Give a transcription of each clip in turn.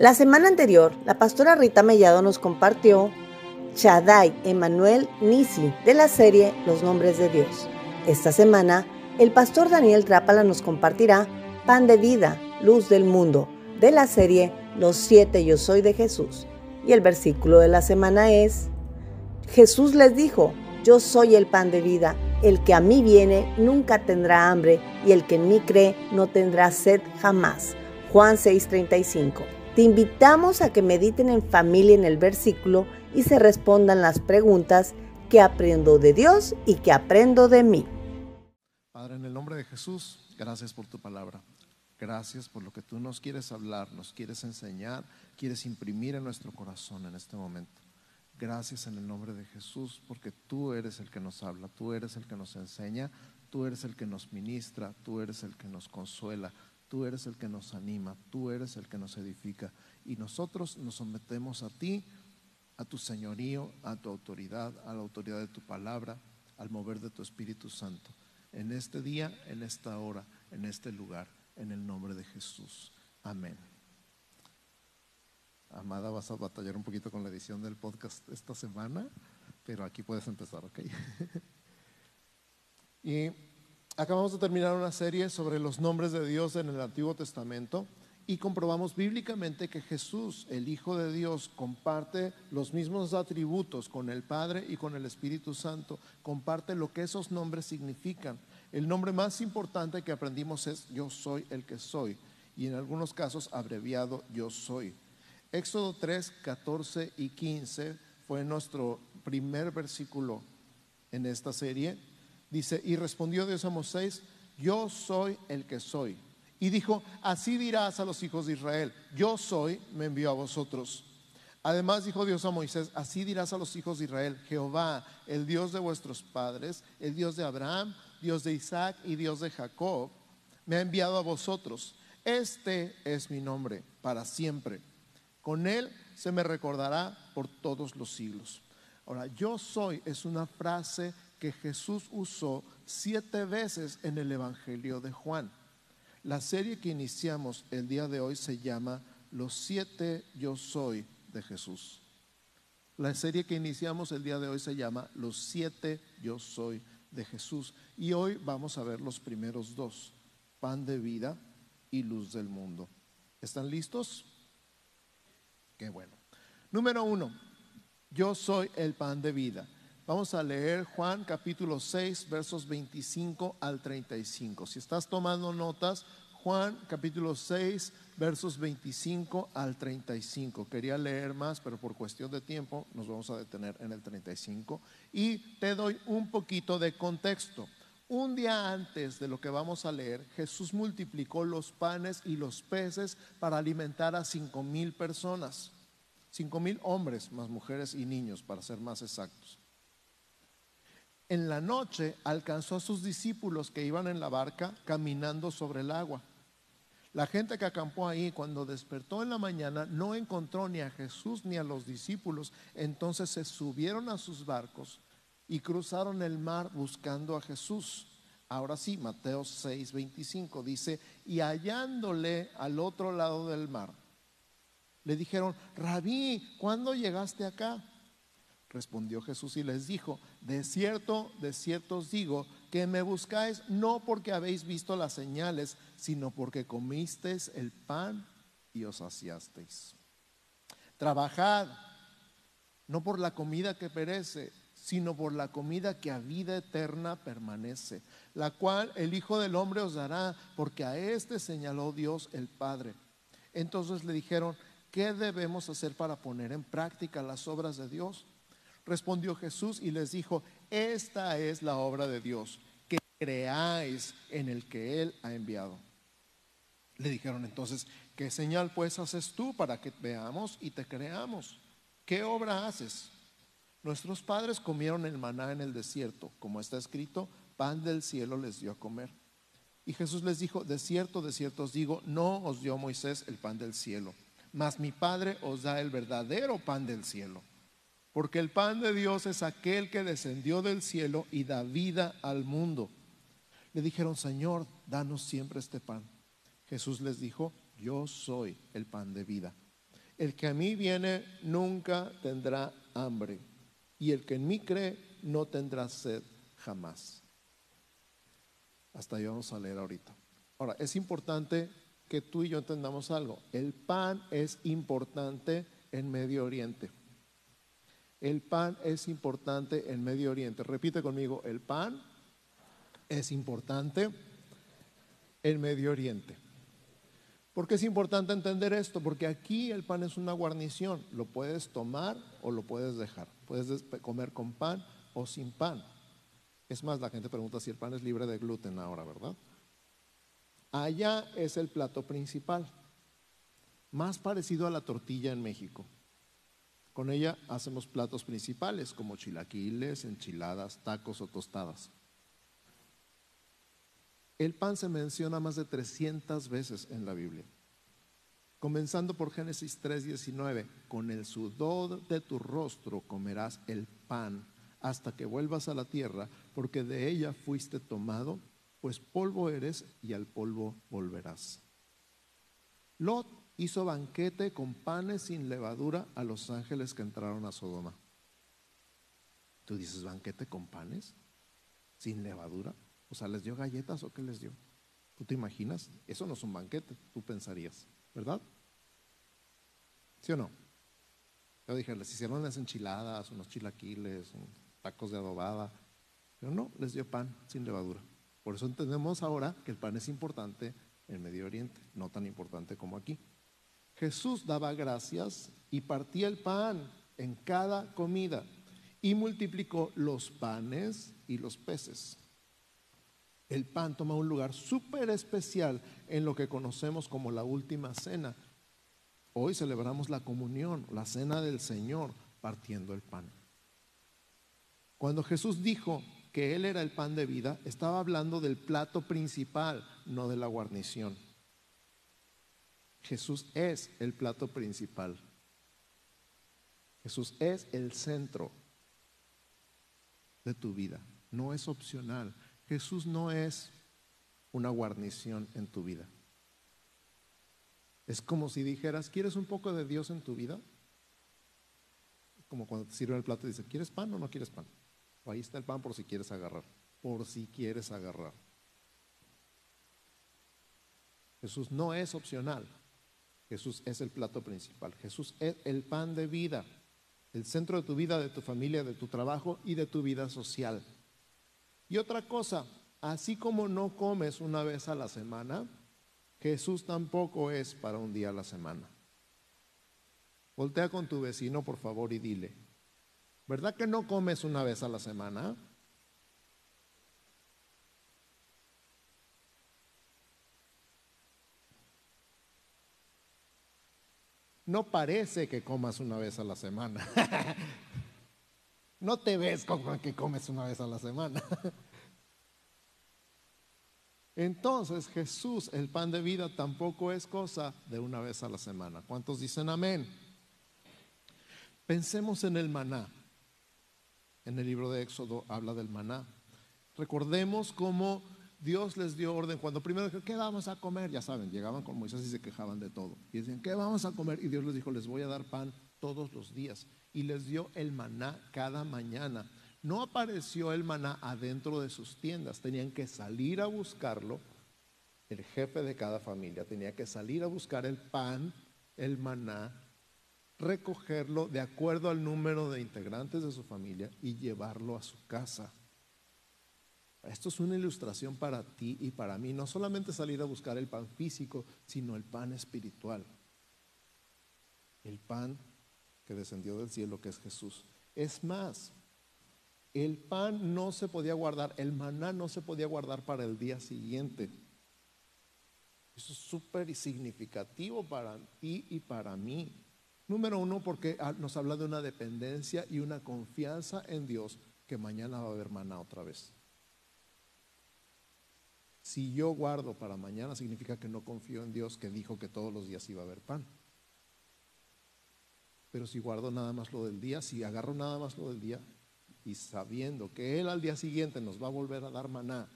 La semana anterior, la pastora Rita Mellado nos compartió Shaddai Emanuel Nisi de la serie Los Nombres de Dios. Esta semana, el pastor Daniel Trápala nos compartirá Pan de Vida, Luz del Mundo de la serie Los Siete Yo Soy de Jesús. Y el versículo de la semana es, Jesús les dijo, Yo soy el pan de vida, el que a mí viene nunca tendrá hambre y el que en mí cree no tendrá sed jamás. Juan 6:35. Te invitamos a que mediten en familia en el versículo y se respondan las preguntas que aprendo de Dios y que aprendo de mí. Padre, en el nombre de Jesús, gracias por tu palabra. Gracias por lo que tú nos quieres hablar, nos quieres enseñar, quieres imprimir en nuestro corazón en este momento. Gracias en el nombre de Jesús, porque tú eres el que nos habla, tú eres el que nos enseña, tú eres el que nos ministra, tú eres el que nos consuela, Tú eres el que nos anima, tú eres el que nos edifica. Y nosotros nos sometemos a ti, a tu señorío, a tu autoridad, a la autoridad de tu palabra, al mover de tu Espíritu Santo. En este día, en esta hora, en este lugar, en el nombre de Jesús. Amén. Amada, vas a batallar un poquito con la edición del podcast esta semana, pero aquí puedes empezar, ¿ok? y acabamos de terminar una serie sobre los nombres de Dios en el Antiguo Testamento y comprobamos bíblicamente que Jesús, el Hijo de Dios, comparte los mismos atributos con el Padre y con el Espíritu Santo, comparte lo que esos nombres significan. El nombre más importante que aprendimos es yo soy el que soy y en algunos casos abreviado yo soy. Éxodo 3, 14 y 15 fue nuestro primer versículo en esta serie Dice, y respondió Dios a Moisés, yo soy el que soy. Y dijo, así dirás a los hijos de Israel, yo soy, me envió a vosotros. Además dijo Dios a Moisés, así dirás a los hijos de Israel, Jehová, el Dios de vuestros padres, el Dios de Abraham, Dios de Isaac y Dios de Jacob, me ha enviado a vosotros. Este es mi nombre para siempre. Con él se me recordará por todos los siglos. Ahora, yo soy es una frase que Jesús usó siete veces en el Evangelio de Juan. La serie que iniciamos el día de hoy se llama Los siete yo soy de Jesús. La serie que iniciamos el día de hoy se llama Los siete yo soy de Jesús. Y hoy vamos a ver los primeros dos, pan de vida y luz del mundo. ¿Están listos? Qué bueno. Número uno, yo soy el pan de vida. Vamos a leer Juan capítulo 6, versos 25 al 35. Si estás tomando notas, Juan capítulo 6, versos 25 al 35. Quería leer más, pero por cuestión de tiempo nos vamos a detener en el 35. Y te doy un poquito de contexto. Un día antes de lo que vamos a leer, Jesús multiplicó los panes y los peces para alimentar a cinco mil personas. Cinco mil hombres, más mujeres y niños, para ser más exactos en la noche alcanzó a sus discípulos que iban en la barca caminando sobre el agua. La gente que acampó ahí cuando despertó en la mañana no encontró ni a Jesús ni a los discípulos. Entonces se subieron a sus barcos y cruzaron el mar buscando a Jesús. Ahora sí, Mateo 6:25 dice, y hallándole al otro lado del mar, le dijeron, rabí, ¿cuándo llegaste acá? Respondió Jesús y les dijo, de cierto, de cierto os digo, que me buscáis no porque habéis visto las señales, sino porque comisteis el pan y os saciasteis. Trabajad, no por la comida que perece, sino por la comida que a vida eterna permanece, la cual el Hijo del Hombre os dará, porque a éste señaló Dios el Padre. Entonces le dijeron, ¿qué debemos hacer para poner en práctica las obras de Dios? Respondió Jesús y les dijo, esta es la obra de Dios, que creáis en el que Él ha enviado. Le dijeron entonces, ¿qué señal pues haces tú para que veamos y te creamos? ¿Qué obra haces? Nuestros padres comieron el maná en el desierto, como está escrito, pan del cielo les dio a comer. Y Jesús les dijo, de cierto, de cierto os digo, no os dio Moisés el pan del cielo, mas mi Padre os da el verdadero pan del cielo. Porque el pan de Dios es aquel que descendió del cielo y da vida al mundo. Le dijeron, Señor, danos siempre este pan. Jesús les dijo, yo soy el pan de vida. el que a mí viene nunca tendrá hambre, y el que en mí cree no tendrá sed jamás. Hasta ahí vamos a leer ahorita. Ahora, es importante que tú y yo entendamos algo. El pan es importante en Medio Oriente. El pan es importante en Medio Oriente. Repite conmigo, el pan es importante en Medio Oriente. ¿Por qué es importante entender esto? Porque aquí el pan es una guarnición. Lo puedes tomar o lo puedes dejar. Puedes comer con pan o sin pan. Es más, la gente pregunta si el pan es libre de gluten ahora, ¿verdad? Allá es el plato principal, más parecido a la tortilla en México. Con ella hacemos platos principales como chilaquiles, enchiladas, tacos o tostadas. El pan se menciona más de 300 veces en la Biblia. Comenzando por Génesis 3:19, con el sudor de tu rostro comerás el pan hasta que vuelvas a la tierra, porque de ella fuiste tomado, pues polvo eres y al polvo volverás. Lot hizo banquete con panes sin levadura a los ángeles que entraron a Sodoma. ¿Tú dices banquete con panes sin levadura? O sea, ¿les dio galletas o qué les dio? ¿Tú te imaginas? Eso no es un banquete, tú pensarías, ¿verdad? ¿Sí o no? Yo dije, les hicieron unas enchiladas, unos chilaquiles, tacos de adobada, pero no, les dio pan sin levadura. Por eso entendemos ahora que el pan es importante en Medio Oriente, no tan importante como aquí. Jesús daba gracias y partía el pan en cada comida y multiplicó los panes y los peces. El pan toma un lugar súper especial en lo que conocemos como la última cena. Hoy celebramos la comunión, la cena del Señor, partiendo el pan. Cuando Jesús dijo que Él era el pan de vida, estaba hablando del plato principal, no de la guarnición. Jesús es el plato principal. Jesús es el centro de tu vida, no es opcional. Jesús no es una guarnición en tu vida. Es como si dijeras, ¿quieres un poco de Dios en tu vida? Como cuando te sirven el plato y dice, ¿quieres pan o no quieres pan? O ahí está el pan por si quieres agarrar, por si quieres agarrar. Jesús no es opcional. Jesús es el plato principal. Jesús es el pan de vida, el centro de tu vida, de tu familia, de tu trabajo y de tu vida social. Y otra cosa, así como no comes una vez a la semana, Jesús tampoco es para un día a la semana. Voltea con tu vecino, por favor, y dile, ¿verdad que no comes una vez a la semana? No parece que comas una vez a la semana. No te ves como que comes una vez a la semana. Entonces Jesús, el pan de vida, tampoco es cosa de una vez a la semana. ¿Cuántos dicen amén? Pensemos en el maná. En el libro de Éxodo habla del maná. Recordemos cómo Dios les dio orden cuando primero dijo, ¿qué vamos a comer? Ya saben, llegaban con Moisés y se quejaban de todo. Y decían, ¿qué vamos a comer? Y Dios les dijo, les voy a dar pan todos los días y les dio el maná cada mañana. No apareció el maná adentro de sus tiendas, tenían que salir a buscarlo. El jefe de cada familia tenía que salir a buscar el pan, el maná, recogerlo de acuerdo al número de integrantes de su familia y llevarlo a su casa. Esto es una ilustración para ti y para mí, no solamente salir a buscar el pan físico, sino el pan espiritual. El pan que descendió del cielo, que es Jesús. Es más, el pan no se podía guardar, el maná no se podía guardar para el día siguiente. Eso es súper significativo para ti y para mí. Número uno, porque nos habla de una dependencia y una confianza en Dios que mañana va a haber maná otra vez. Si yo guardo para mañana, significa que no confío en Dios que dijo que todos los días iba a haber pan. Pero si guardo nada más lo del día, si agarro nada más lo del día y sabiendo que Él al día siguiente nos va a volver a dar maná,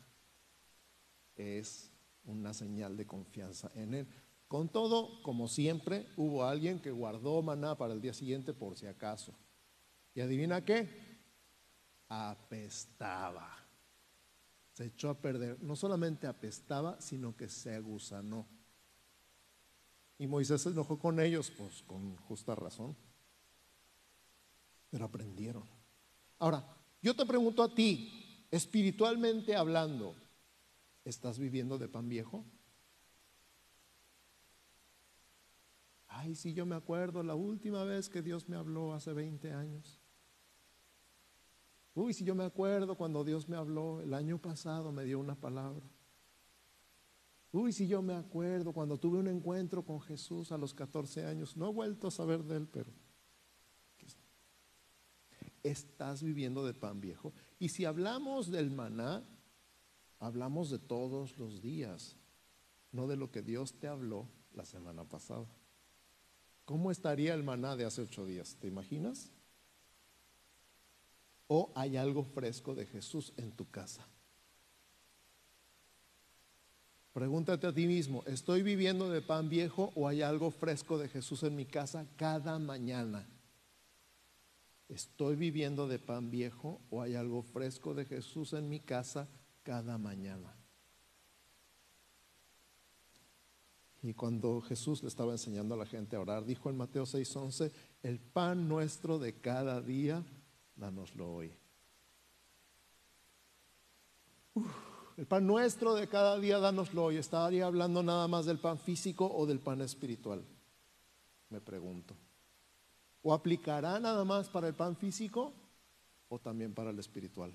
es una señal de confianza en Él. Con todo, como siempre, hubo alguien que guardó maná para el día siguiente por si acaso. ¿Y adivina qué? Apestaba. Se echó a perder. No solamente apestaba, sino que se agusanó. Y Moisés se enojó con ellos, pues con justa razón. Pero aprendieron. Ahora, yo te pregunto a ti, espiritualmente hablando, ¿estás viviendo de pan viejo? Ay, sí, yo me acuerdo la última vez que Dios me habló hace 20 años. Uy, si yo me acuerdo cuando Dios me habló el año pasado, me dio una palabra. Uy, si yo me acuerdo cuando tuve un encuentro con Jesús a los 14 años, no he vuelto a saber de él, pero estás viviendo de pan viejo. Y si hablamos del maná, hablamos de todos los días, no de lo que Dios te habló la semana pasada. ¿Cómo estaría el maná de hace ocho días? ¿Te imaginas? ¿O hay algo fresco de Jesús en tu casa? Pregúntate a ti mismo, ¿estoy viviendo de pan viejo o hay algo fresco de Jesús en mi casa cada mañana? ¿Estoy viviendo de pan viejo o hay algo fresco de Jesús en mi casa cada mañana? Y cuando Jesús le estaba enseñando a la gente a orar, dijo en Mateo 6:11, el pan nuestro de cada día, danoslo hoy. El pan nuestro de cada día, danoslo hoy. ¿Estaría hablando nada más del pan físico o del pan espiritual? Me pregunto. ¿O aplicará nada más para el pan físico o también para el espiritual?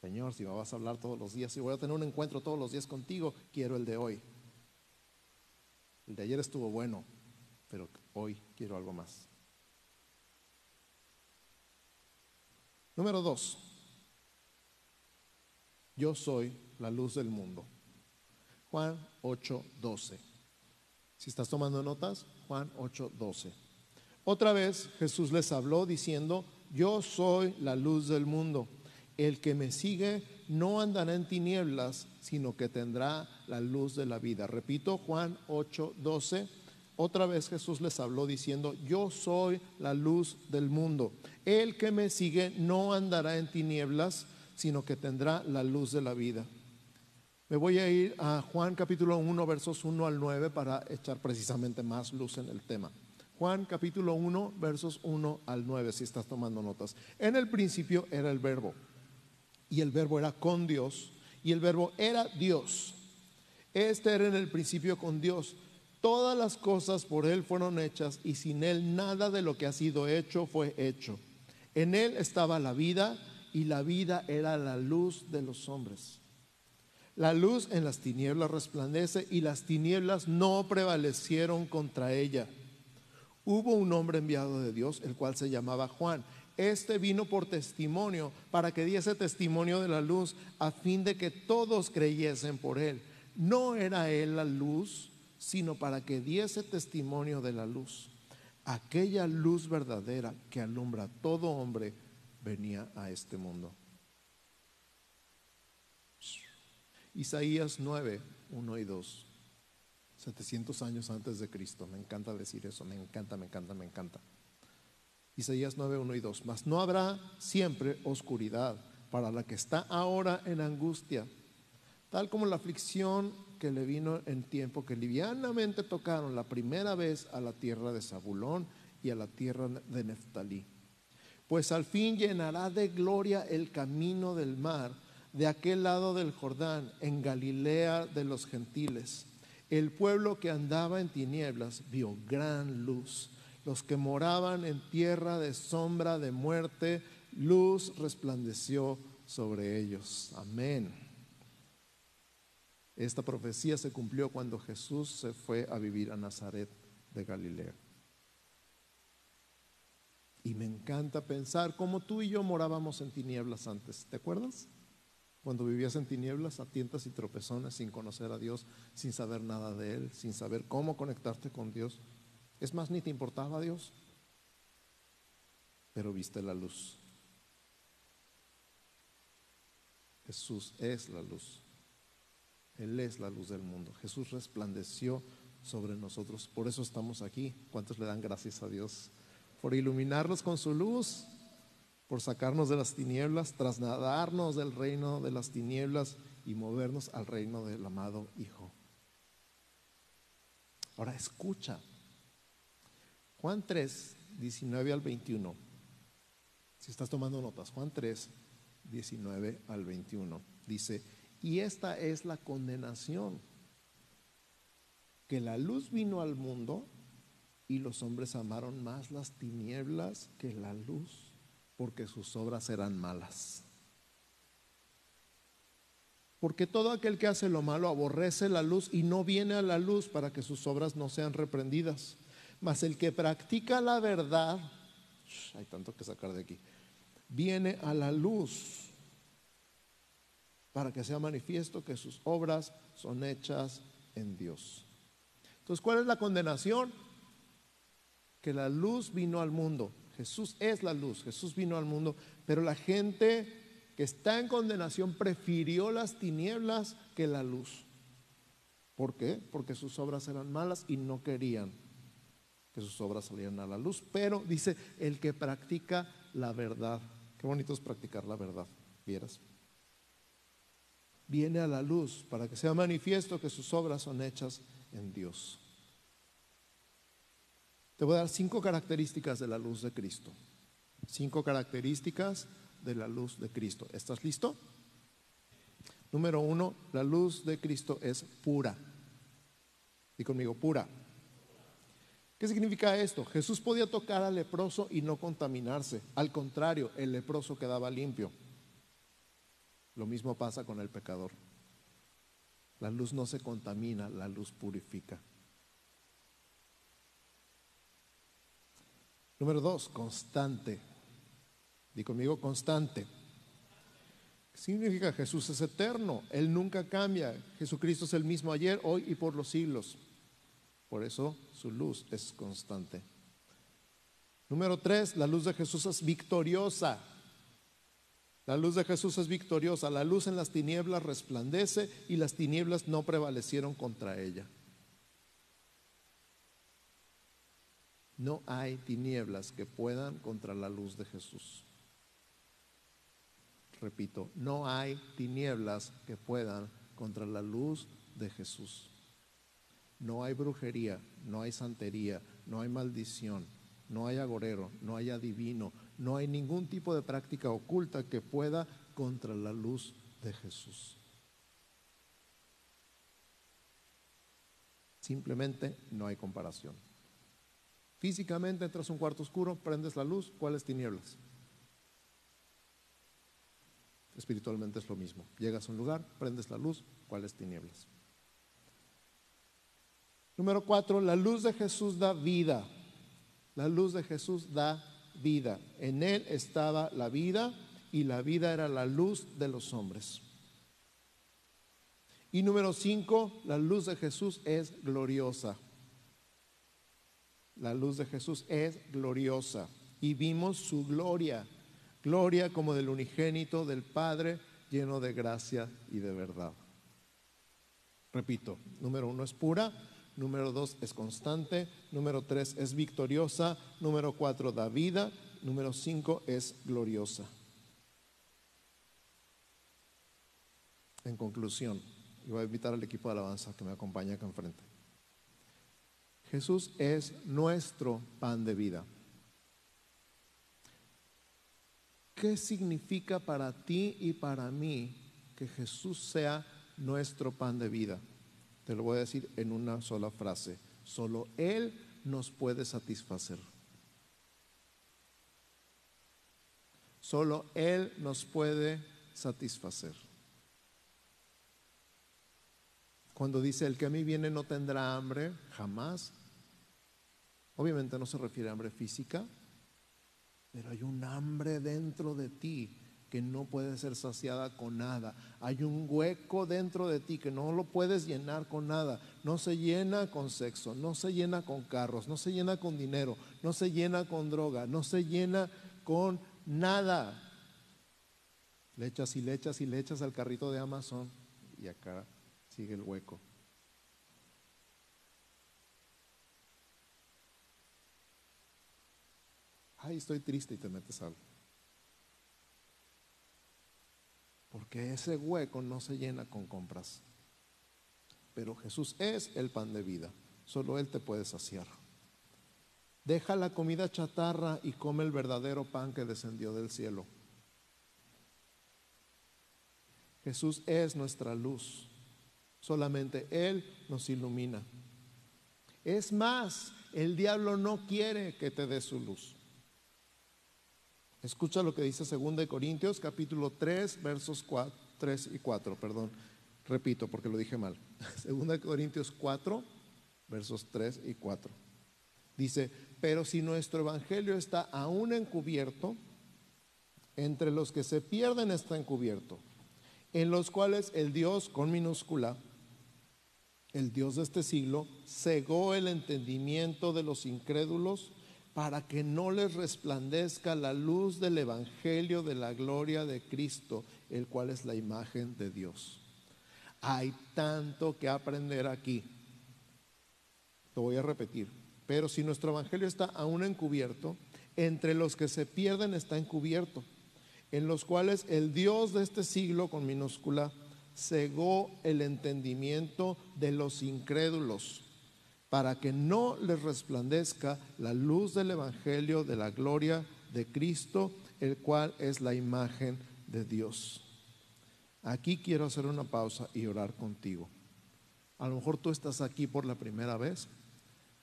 Señor, si me vas a hablar todos los días, si voy a tener un encuentro todos los días contigo, quiero el de hoy. El de ayer estuvo bueno, pero hoy quiero algo más. Número dos. Yo soy la luz del mundo. Juan 8:12. Si estás tomando notas, Juan 8:12. Otra vez Jesús les habló diciendo, yo soy la luz del mundo. El que me sigue no andará en tinieblas, sino que tendrá la luz de la vida. Repito, Juan 8:12. Otra vez Jesús les habló diciendo, yo soy la luz del mundo. El que me sigue no andará en tinieblas, sino que tendrá la luz de la vida. Me voy a ir a Juan capítulo 1, versos 1 al 9 para echar precisamente más luz en el tema. Juan capítulo 1, versos 1 al 9, si estás tomando notas. En el principio era el verbo, y el verbo era con Dios, y el verbo era Dios. Este era en el principio con Dios. Todas las cosas por Él fueron hechas, y sin Él nada de lo que ha sido hecho fue hecho. En Él estaba la vida y la vida era la luz de los hombres. La luz en las tinieblas resplandece y las tinieblas no prevalecieron contra ella. Hubo un hombre enviado de Dios, el cual se llamaba Juan. Este vino por testimonio, para que diese testimonio de la luz, a fin de que todos creyesen por él. No era él la luz, sino para que diese testimonio de la luz. Aquella luz verdadera que alumbra a todo hombre venía a este mundo. Isaías 9, 1 y 2. 700 años antes de Cristo. Me encanta decir eso, me encanta, me encanta, me encanta. Isaías 9, 1 y 2. Mas no habrá siempre oscuridad para la que está ahora en angustia, tal como la aflicción que le vino en tiempo que livianamente tocaron la primera vez a la tierra de Zabulón y a la tierra de Neftalí pues al fin llenará de gloria el camino del mar de aquel lado del Jordán, en Galilea de los gentiles. El pueblo que andaba en tinieblas vio gran luz. Los que moraban en tierra de sombra de muerte, luz resplandeció sobre ellos. Amén. Esta profecía se cumplió cuando Jesús se fue a vivir a Nazaret de Galilea. Y me encanta pensar cómo tú y yo morábamos en tinieblas antes. ¿Te acuerdas? Cuando vivías en tinieblas, a tientas y tropezones, sin conocer a Dios, sin saber nada de Él, sin saber cómo conectarte con Dios. Es más, ni te importaba Dios, pero viste la luz. Jesús es la luz. Él es la luz del mundo. Jesús resplandeció sobre nosotros. Por eso estamos aquí. ¿Cuántos le dan gracias a Dios? Por iluminarnos con su luz, por sacarnos de las tinieblas, trasladarnos del reino de las tinieblas y movernos al reino del amado Hijo. Ahora escucha. Juan 3, 19 al 21. Si estás tomando notas, Juan 3, 19 al 21. Dice, y esta es la condenación, que la luz vino al mundo y los hombres amaron más las tinieblas que la luz, porque sus obras eran malas. Porque todo aquel que hace lo malo aborrece la luz y no viene a la luz para que sus obras no sean reprendidas. Mas el que practica la verdad, hay tanto que sacar de aquí, viene a la luz para que sea manifiesto que sus obras son hechas en Dios. Entonces, ¿cuál es la condenación? Que la luz vino al mundo. Jesús es la luz, Jesús vino al mundo, pero la gente que está en condenación prefirió las tinieblas que la luz. ¿Por qué? Porque sus obras eran malas y no querían que sus obras salieran a la luz. Pero dice, el que practica la verdad. Qué bonito es practicar la verdad, vieras. Viene a la luz para que sea manifiesto que sus obras son hechas en Dios. Te voy a dar cinco características de la luz de Cristo. Cinco características de la luz de Cristo. ¿Estás listo? Número uno, la luz de Cristo es pura. Y conmigo, pura. ¿Qué significa esto? Jesús podía tocar al leproso y no contaminarse. Al contrario, el leproso quedaba limpio. Lo mismo pasa con el pecador. La luz no se contamina, la luz purifica. Número dos, constante. Di conmigo constante. ¿Qué significa Jesús es eterno? Él nunca cambia. Jesucristo es el mismo ayer, hoy y por los siglos. Por eso su luz es constante. Número tres, la luz de Jesús es victoriosa. La luz de Jesús es victoriosa. La luz en las tinieblas resplandece y las tinieblas no prevalecieron contra ella. No hay tinieblas que puedan contra la luz de Jesús. Repito, no hay tinieblas que puedan contra la luz de Jesús. No hay brujería, no hay santería, no hay maldición, no hay agorero, no hay adivino, no hay ningún tipo de práctica oculta que pueda contra la luz de Jesús. Simplemente no hay comparación. Físicamente entras a un cuarto oscuro, prendes la luz, ¿cuáles tinieblas? Espiritualmente es lo mismo. Llegas a un lugar, prendes la luz, ¿cuáles tinieblas? Número cuatro, la luz de Jesús da vida. La luz de Jesús da vida. En Él estaba la vida y la vida era la luz de los hombres. Y número cinco, la luz de Jesús es gloriosa. La luz de Jesús es gloriosa. Y vimos su gloria Gloria como del unigénito del Padre, lleno de gracia y de verdad. Repito, número uno es pura, número dos es constante, número tres es victoriosa, número cuatro da vida, número cinco es gloriosa. En conclusión, y voy a invitar al equipo de alabanza que me acompaña acá enfrente. Jesús es nuestro pan de vida. ¿Qué significa para ti y para mí que Jesús sea nuestro pan de vida? Te lo voy a decir en una sola frase. Solo Él nos puede satisfacer. Solo Él nos puede satisfacer. Cuando dice, el que a mí viene no tendrá hambre, jamás. Obviamente no se refiere a hambre física, pero hay un hambre dentro de ti que no puede ser saciada con nada. Hay un hueco dentro de ti que no lo puedes llenar con nada. No se llena con sexo, no se llena con carros, no se llena con dinero, no se llena con droga, no se llena con nada. Le echas y le echas y le echas al carrito de Amazon y acá Sigue el hueco. Ay, estoy triste y te metes algo. Porque ese hueco no se llena con compras. Pero Jesús es el pan de vida. Solo Él te puede saciar. Deja la comida chatarra y come el verdadero pan que descendió del cielo. Jesús es nuestra luz. Solamente Él nos ilumina. Es más, el diablo no quiere que te dé su luz. Escucha lo que dice 2 Corintios capítulo 3 versos 4, 3 y 4, perdón. Repito porque lo dije mal. 2 Corintios 4 versos 3 y 4. Dice, pero si nuestro evangelio está aún encubierto, entre los que se pierden está encubierto, en los cuales el Dios con minúscula, el Dios de este siglo, cegó el entendimiento de los incrédulos para que no les resplandezca la luz del Evangelio de la gloria de Cristo, el cual es la imagen de Dios. Hay tanto que aprender aquí. Lo voy a repetir. Pero si nuestro Evangelio está aún encubierto, entre los que se pierden está encubierto, en los cuales el Dios de este siglo, con minúscula, cegó el entendimiento de los incrédulos para que no les resplandezca la luz del Evangelio de la gloria de Cristo, el cual es la imagen de Dios. Aquí quiero hacer una pausa y orar contigo. A lo mejor tú estás aquí por la primera vez.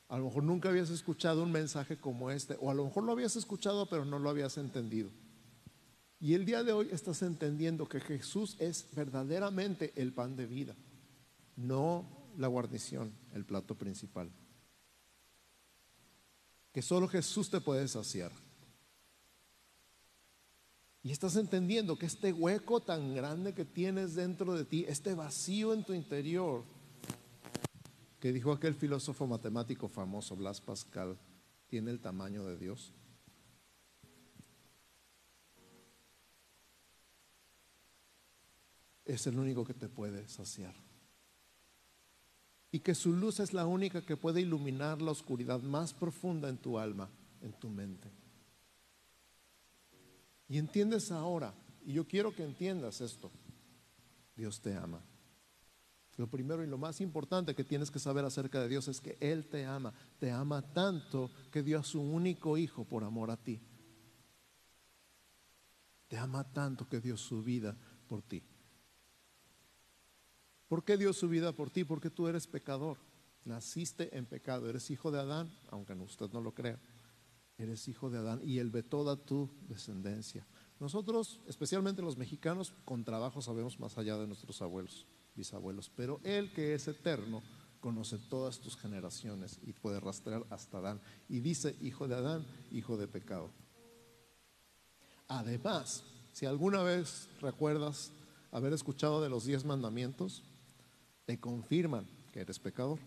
A lo mejor nunca habías escuchado un mensaje como este, o a lo mejor lo habías escuchado pero no lo habías entendido. Y el día de hoy estás entendiendo que Jesús es verdaderamente el pan de vida, no la guarnición, el plato principal. Que solo Jesús te puede saciar. Y estás entendiendo que este hueco tan grande que tienes dentro de ti, este vacío en tu interior, que dijo aquel filósofo matemático famoso, Blas Pascal, tiene el tamaño de Dios. Es el único que te puede saciar y que su luz es la única que puede iluminar la oscuridad más profunda en tu alma, en tu mente. Y entiendes ahora, y yo quiero que entiendas esto, Dios te ama. Lo primero y lo más importante que tienes que saber acerca de Dios es que Él te ama, te ama tanto que dio a su único hijo por amor a ti. Te ama tanto que dio su vida por ti. ¿Por qué dio su vida por ti? Porque tú eres pecador. Naciste en pecado. Eres hijo de Adán, aunque usted no lo crea. Eres hijo de Adán y Él ve toda tu descendencia. Nosotros, especialmente los mexicanos, con trabajo sabemos más allá de nuestros abuelos, bisabuelos. Pero Él que es eterno, conoce todas tus generaciones y puede rastrear hasta Adán. Y dice, hijo de Adán, hijo de pecado. Además, si alguna vez recuerdas haber escuchado de los diez mandamientos, te confirman que eres pecador.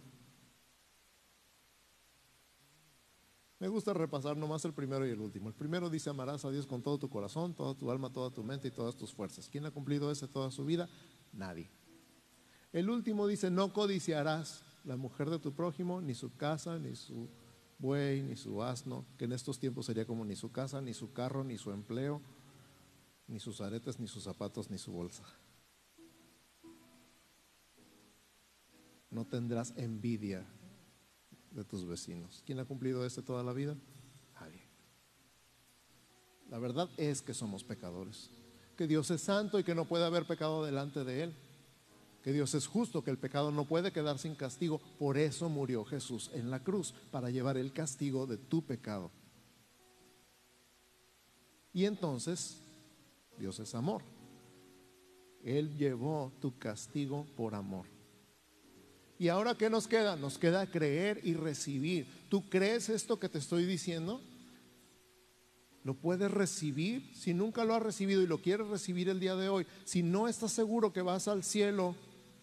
Me gusta repasar nomás el primero y el último. El primero dice amarás a Dios con todo tu corazón, toda tu alma, toda tu mente y todas tus fuerzas. ¿Quién ha cumplido ese toda su vida? Nadie. El último dice no codiciarás la mujer de tu prójimo, ni su casa, ni su buey, ni su asno, que en estos tiempos sería como ni su casa, ni su carro, ni su empleo, ni sus aretes, ni sus zapatos, ni su bolsa. No tendrás envidia de tus vecinos. ¿Quién ha cumplido este toda la vida? Nadie. La verdad es que somos pecadores, que Dios es santo y que no puede haber pecado delante de Él, que Dios es justo, que el pecado no puede quedar sin castigo. Por eso murió Jesús en la cruz, para llevar el castigo de tu pecado. Y entonces, Dios es amor. Él llevó tu castigo por amor. ¿Y ahora qué nos queda? Nos queda creer y recibir. ¿Tú crees esto que te estoy diciendo? ¿Lo puedes recibir? Si nunca lo has recibido y lo quieres recibir el día de hoy, si no estás seguro que vas al cielo,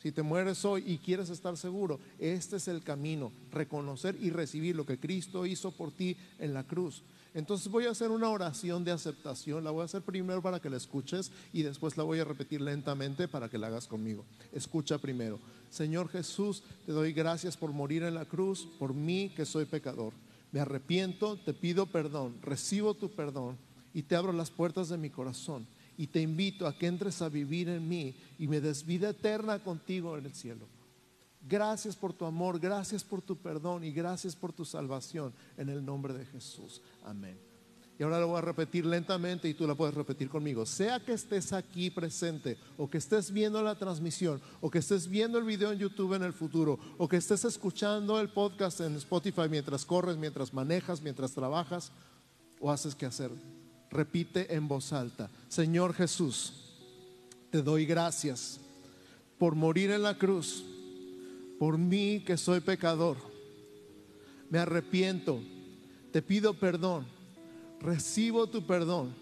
si te mueres hoy y quieres estar seguro, este es el camino, reconocer y recibir lo que Cristo hizo por ti en la cruz. Entonces voy a hacer una oración de aceptación, la voy a hacer primero para que la escuches y después la voy a repetir lentamente para que la hagas conmigo. Escucha primero. Señor Jesús, te doy gracias por morir en la cruz, por mí que soy pecador. Me arrepiento, te pido perdón, recibo tu perdón y te abro las puertas de mi corazón y te invito a que entres a vivir en mí y me des vida eterna contigo en el cielo. Gracias por tu amor, gracias por tu perdón y gracias por tu salvación en el nombre de Jesús. Amén. Y ahora lo voy a repetir lentamente y tú la puedes repetir conmigo. Sea que estés aquí presente o que estés viendo la transmisión o que estés viendo el video en YouTube en el futuro o que estés escuchando el podcast en Spotify mientras corres, mientras manejas, mientras trabajas o haces que hacer. Repite en voz alta. Señor Jesús, te doy gracias por morir en la cruz, por mí que soy pecador. Me arrepiento, te pido perdón recibo tu perdón,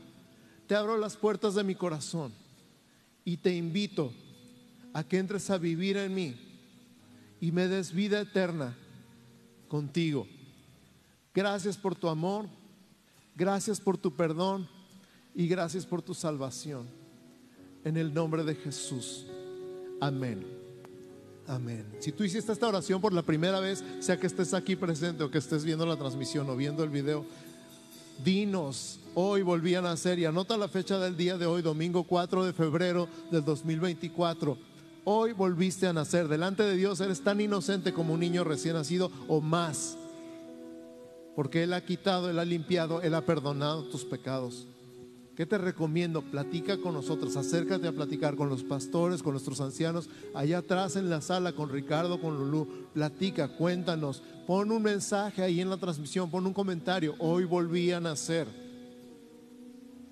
te abro las puertas de mi corazón y te invito a que entres a vivir en mí y me des vida eterna contigo. Gracias por tu amor, gracias por tu perdón y gracias por tu salvación. En el nombre de Jesús. Amén. Amén. Si tú hiciste esta oración por la primera vez, sea que estés aquí presente o que estés viendo la transmisión o viendo el video, dinos, hoy volví a nacer y anota la fecha del día de hoy, domingo 4 de febrero del 2024. Hoy volviste a nacer. Delante de Dios eres tan inocente como un niño recién nacido o más. Porque Él ha quitado, Él ha limpiado, Él ha perdonado tus pecados. ¿Qué te recomiendo? Platica con nosotros, acércate a platicar con los pastores, con nuestros ancianos, allá atrás en la sala con Ricardo, con Lulú. Platica, cuéntanos, pon un mensaje ahí en la transmisión, pon un comentario. Hoy volví a nacer.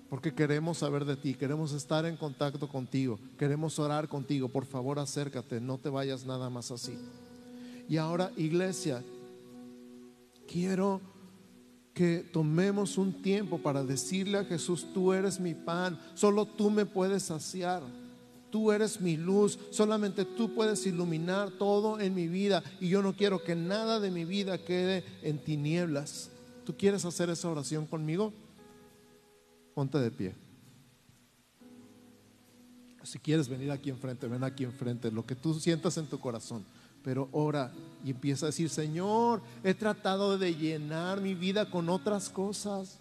Porque queremos saber de ti, queremos estar en contacto contigo, queremos orar contigo. Por favor, acércate, no te vayas nada más así. Y ahora, iglesia, quiero que tomemos un tiempo para decirle a Jesús, tú eres mi pan, solo tú me puedes saciar. Tú eres mi luz, solamente tú puedes iluminar todo en mi vida y yo no quiero que nada de mi vida quede en tinieblas. ¿Tú quieres hacer esa oración conmigo? Ponte de pie. Si quieres venir aquí enfrente, ven aquí enfrente, lo que tú sientas en tu corazón pero ora y empieza a decir, Señor, he tratado de llenar mi vida con otras cosas.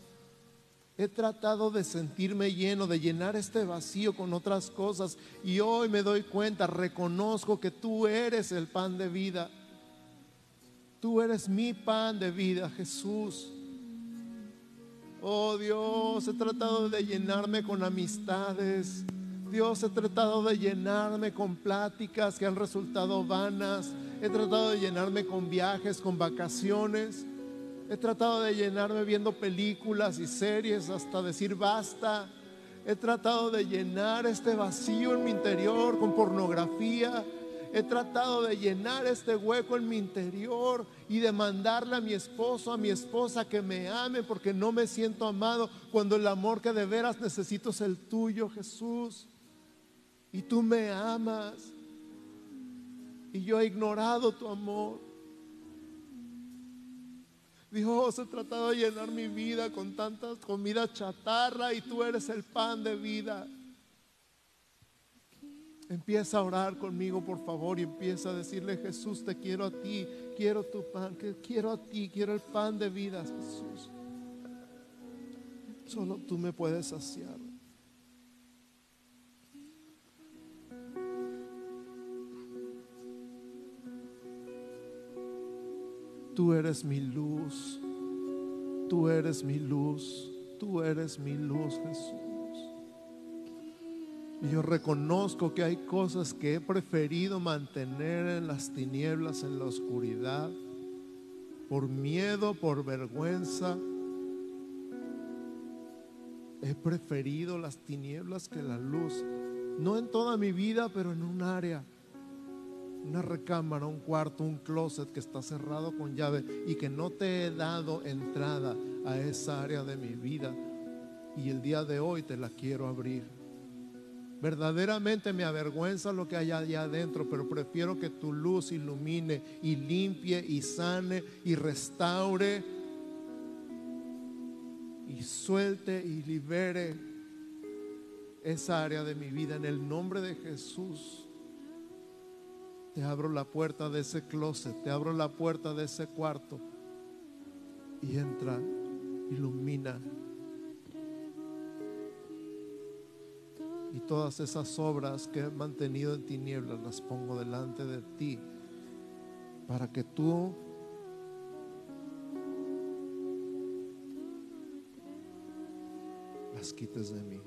He tratado de sentirme lleno, de llenar este vacío con otras cosas. Y hoy me doy cuenta, reconozco que tú eres el pan de vida. Tú eres mi pan de vida, Jesús. Oh Dios, he tratado de llenarme con amistades Dios, he tratado de llenarme con pláticas que han resultado vanas. He tratado de llenarme con viajes, con vacaciones. He tratado de llenarme viendo películas y series hasta decir basta. He tratado de llenar este vacío en mi interior con pornografía. He tratado de llenar este hueco en mi interior y de mandarle a mi esposo, a mi esposa que me ame porque no me siento amado cuando el amor que de veras necesito es el tuyo, Jesús y tú me amas y yo he ignorado tu amor. Dios, he tratado de llenar mi vida con tantas comida chatarra y tú eres el pan de vida. Empieza a orar conmigo, por favor, y empieza a decirle, Jesús, te quiero a ti, quiero tu pan, quiero a ti, quiero el pan de vida, Jesús. Solo tú me puedes saciar. Tú eres mi luz, tú eres mi luz, tú eres mi luz, Jesús. Y yo reconozco que hay cosas que he preferido mantener en las tinieblas, en la oscuridad, por miedo, por vergüenza. He preferido las tinieblas que la luz. No en toda mi vida, pero en un área una recámara, un cuarto, un closet que está cerrado con llave y que no te he dado entrada a esa área de mi vida. Y el día de hoy te la quiero abrir. Verdaderamente me avergüenza lo que hay allá adentro, pero prefiero que tu luz ilumine y limpie y sane y restaure y suelte y libere esa área de mi vida en el nombre de Jesús. Te abro la puerta de ese closet, te abro la puerta de ese cuarto y entra, ilumina. Y todas esas obras que he mantenido en tinieblas las pongo delante de ti para que tú las quites de mí.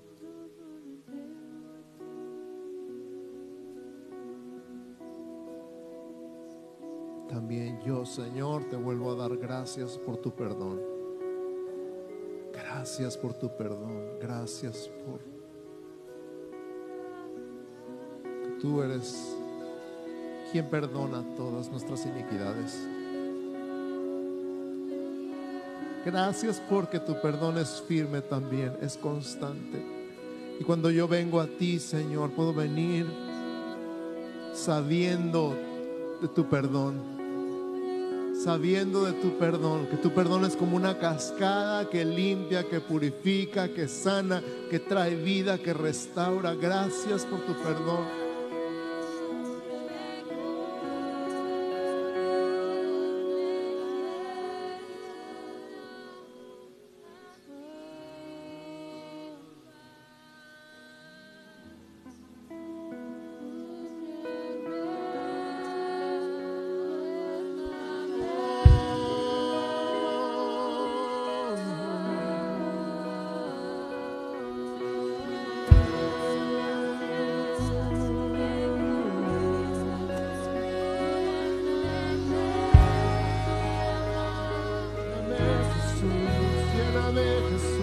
También yo, Señor, te vuelvo a dar gracias por tu perdón. Gracias por tu perdón. Gracias por... Tú eres quien perdona todas nuestras iniquidades. Gracias porque tu perdón es firme también, es constante. Y cuando yo vengo a ti, Señor, puedo venir sabiendo de tu perdón sabiendo de tu perdón, que tu perdón es como una cascada que limpia, que purifica, que sana, que trae vida, que restaura. Gracias por tu perdón. witness.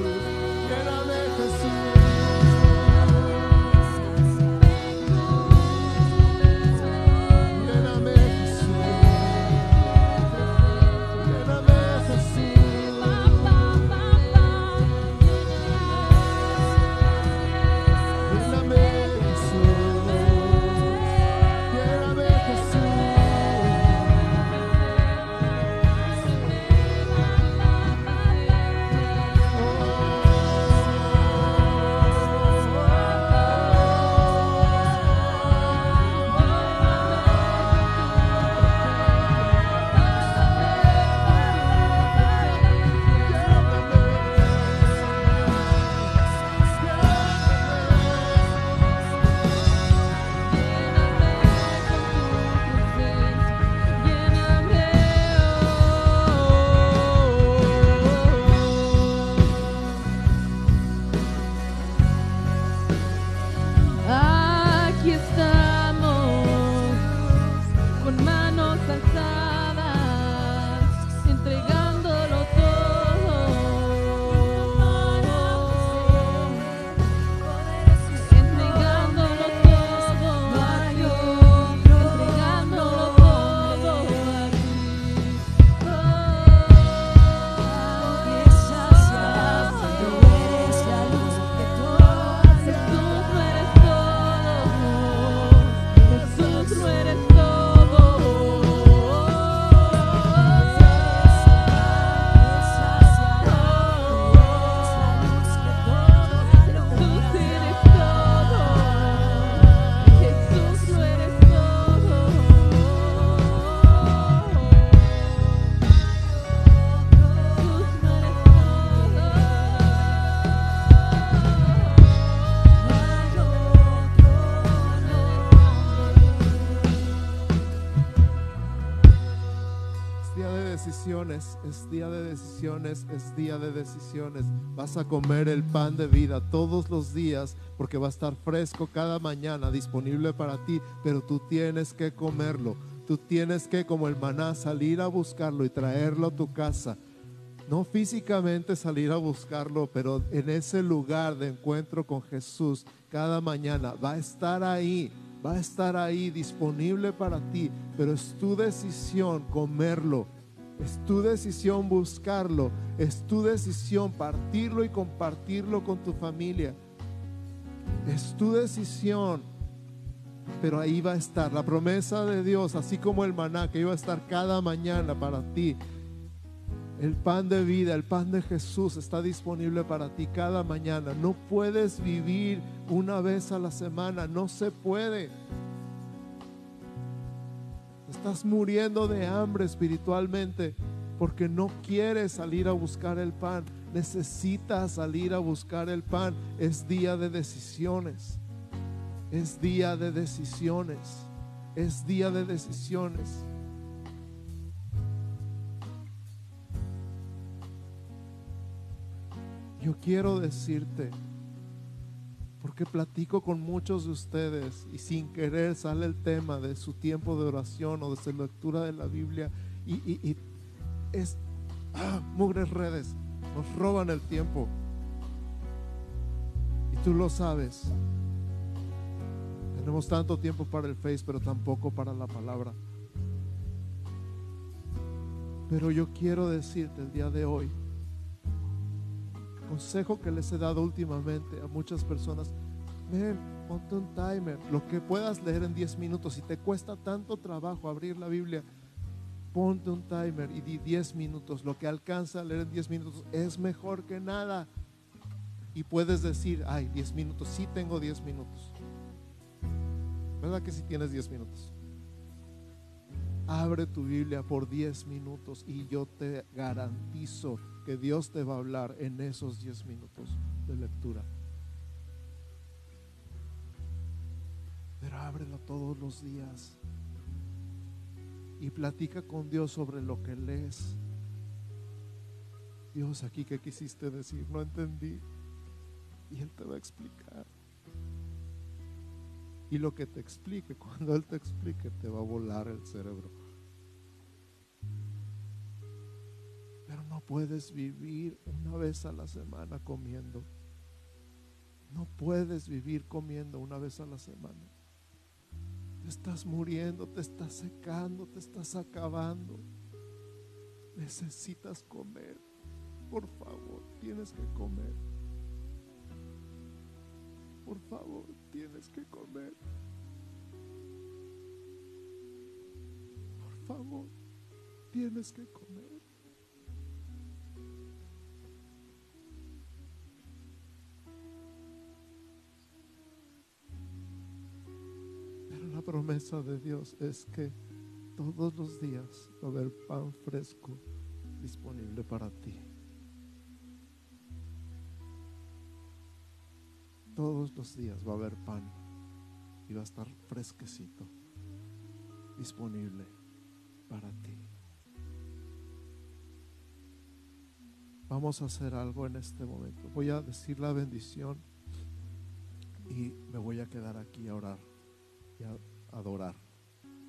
Es día de decisiones, es día de decisiones. Vas a comer el pan de vida todos los días porque va a estar fresco cada mañana, disponible para ti, pero tú tienes que comerlo. Tú tienes que, como el maná, salir a buscarlo y traerlo a tu casa. No físicamente salir a buscarlo, pero en ese lugar de encuentro con Jesús cada mañana va a estar ahí va a estar ahí disponible para ti, pero es tu decisión comerlo es tu decisión buscarlo. Es tu decisión partirlo y compartirlo con tu familia. Es tu decisión. Pero ahí va a estar la promesa de Dios, así como el maná que iba a estar cada mañana para ti. El pan de vida, el pan de Jesús está disponible para ti cada mañana. No puedes vivir una vez a la semana, no se puede. Estás muriendo de hambre espiritualmente porque no quieres salir a buscar el pan. Necesitas salir a buscar el pan. Es día de decisiones. Es día de decisiones. Es día de decisiones. Yo quiero decirte, porque platico con muchos de ustedes y sin querer sale el tema de su tiempo de oración o de su lectura de la Biblia y, es ah, mugres redes, nos roban el tiempo. Y tú lo sabes. Tenemos tanto tiempo para el Face, pero tampoco para la palabra. Pero yo quiero decirte el día de hoy, consejo que les he dado últimamente a muchas personas, ven, ponte un timer, lo que puedas leer en 10 minutos, si te cuesta tanto trabajo abrir la Biblia, ponte un timer y di 10 minutos, lo que alcanza a leer en 10 minutos es mejor que nada. Y puedes decir, ay, 10 minutos, sí tengo 10 minutos. ¿Verdad que si tienes 10 minutos? Abre tu Biblia por 10 minutos y yo te garantizo que Dios te va a hablar en esos 10 minutos de lectura. Pero ábrelo todos los días y platica con Dios sobre lo que lees. Dios, aquí que quisiste decir, no entendí. Y Él te va a explicar. Y lo que te explique, cuando Él te explique, te va a volar el cerebro. Puedes vivir una vez a la semana comiendo. No puedes vivir comiendo una vez a la semana. Te estás muriendo, te estás secando, te estás acabando. Necesitas comer. Por favor, tienes que comer. Por favor, tienes que comer. Por favor, tienes que comer. Promesa de Dios es que todos los días va a haber pan fresco disponible para ti. Todos los días va a haber pan y va a estar fresquecito, disponible para ti. Vamos a hacer algo en este momento. Voy a decir la bendición y me voy a quedar aquí a orar y adorar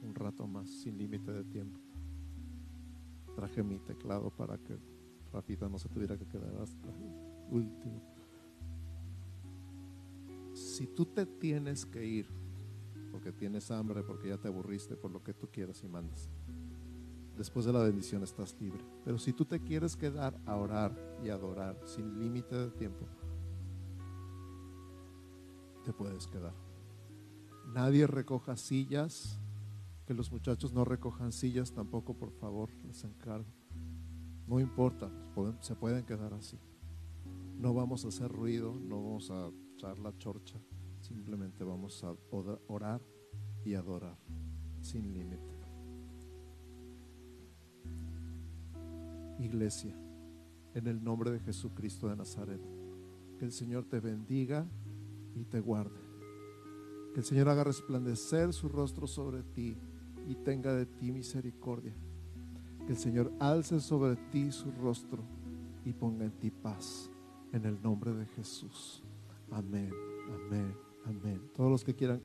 un rato más, sin límite de tiempo. Traje mi teclado para que Rafita no se tuviera que quedar hasta el último. Si tú te tienes que ir, porque tienes hambre, porque ya te aburriste, por lo que tú quieras y mandas, después de la bendición estás libre. Pero si tú te quieres quedar a orar y adorar sin límite de tiempo, te puedes quedar nadie recoja sillas, que los muchachos no recojan sillas tampoco, por favor, les encargo. No importa, se pueden quedar así. No vamos a hacer ruido, no vamos a echar la chorcha, simplemente vamos a orar y adorar sin límite. Iglesia, en el nombre de Jesucristo de Nazaret, que el Señor te bendiga y te guarde. Que el Señor haga resplandecer su rostro sobre ti y tenga de ti misericordia. Que el Señor alce sobre ti su rostro y ponga en ti paz. En el nombre de Jesús. Amén, amén, amén. Todos los que quieran